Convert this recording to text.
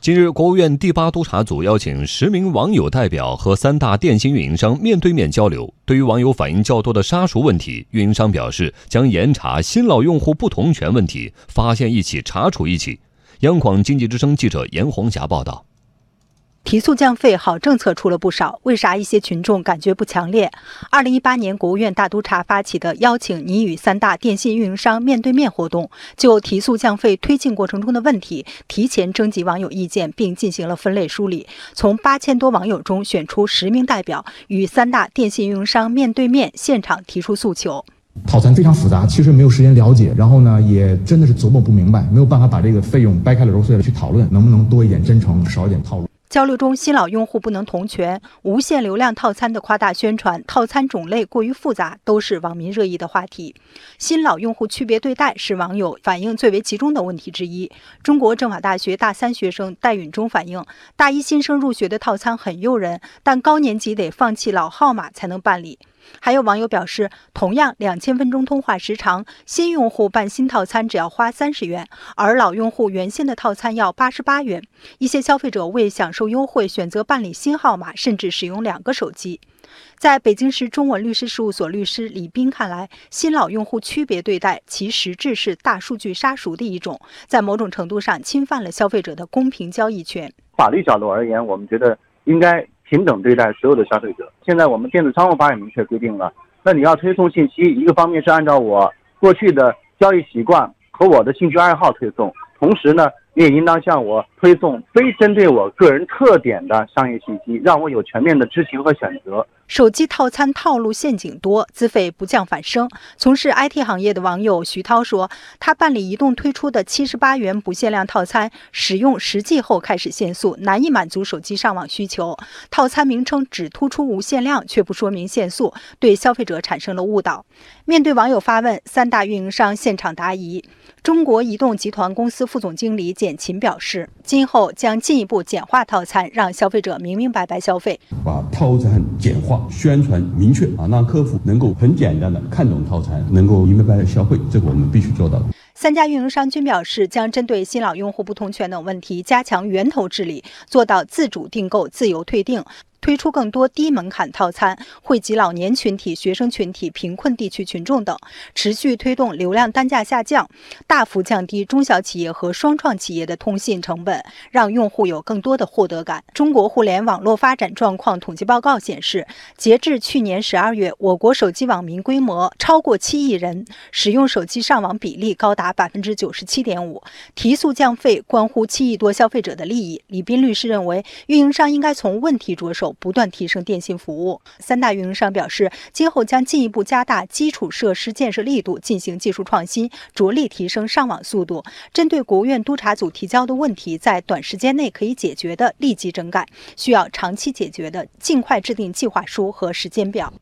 近日，国务院第八督查组邀请十名网友代表和三大电信运营商面对面交流。对于网友反映较多的杀熟问题，运营商表示将严查新老用户不同权问题，发现一起查处一起。央广经济之声记者严红霞报道。提速降费好政策出了不少，为啥一些群众感觉不强烈？二零一八年，国务院大督查发起的邀请你与三大电信运营商面对面活动，就提速降费推进过程中的问题，提前征集网友意见，并进行了分类梳理，从八千多网友中选出十名代表，与三大电信运营商面对面现场提出诉求。套餐非常复杂，其实没有时间了解，然后呢，也真的是琢磨不明白，没有办法把这个费用掰开了揉碎了去讨论，能不能多一点真诚，少一点套路。交流中，新老用户不能同权、无限流量套餐的夸大宣传、套餐种类过于复杂，都是网民热议的话题。新老用户区别对待是网友反映最为集中的问题之一。中国政法大学大三学生戴允中反映，大一新生入学的套餐很诱人，但高年级得放弃老号码才能办理。还有网友表示，同样两千分钟通话时长，新用户办新套餐只要花三十元，而老用户原先的套餐要八十八元。一些消费者为享受优惠，选择办理新号码，甚至使用两个手机。在北京市中文律师事务所律师李斌看来，新老用户区别对待，其实质是大数据杀熟的一种，在某种程度上侵犯了消费者的公平交易权。法律角度而言，我们觉得应该。平等对待所有的消费者。现在我们电子商务法也明确规定了，那你要推送信息，一个方面是按照我过去的交易习惯和我的兴趣爱好推送，同时呢，你也应当向我推送非针对我个人特点的商业信息，让我有全面的知情和选择。手机套餐套路陷阱多，资费不降反升。从事 IT 行业的网友徐涛说，他办理移动推出的七十八元不限量套餐，使用实际后开始限速，难以满足手机上网需求。套餐名称只突出无限量，却不说明限速，对消费者产生了误导。面对网友发问，三大运营商现场答疑。中国移动集团公司副总经理简勤表示，今后将进一步简化套餐，让消费者明明白白消费，把套餐简化，宣传明确啊，让客户能够很简单的看懂套餐，能够明白白白消费，这个我们必须做到。三家运营商均表示，将针对新老用户不同权等问题，加强源头治理，做到自主订购、自由退订。推出更多低门槛套餐，惠及老年群体、学生群体、贫困地区群众等，持续推动流量单价下降，大幅降低中小企业和双创企业的通信成本，让用户有更多的获得感。中国互联网络发展状况统计报告显示，截至去年十二月，我国手机网民规模超过七亿人，使用手机上网比例高达百分之九十七点五。提速降费关乎七亿多消费者的利益。李斌律师认为，运营商应该从问题着手。不断提升电信服务。三大运营商表示，今后将进一步加大基础设施建设力度，进行技术创新，着力提升上网速度。针对国务院督查组提交的问题，在短时间内可以解决的，立即整改；需要长期解决的，尽快制定计划书和时间表。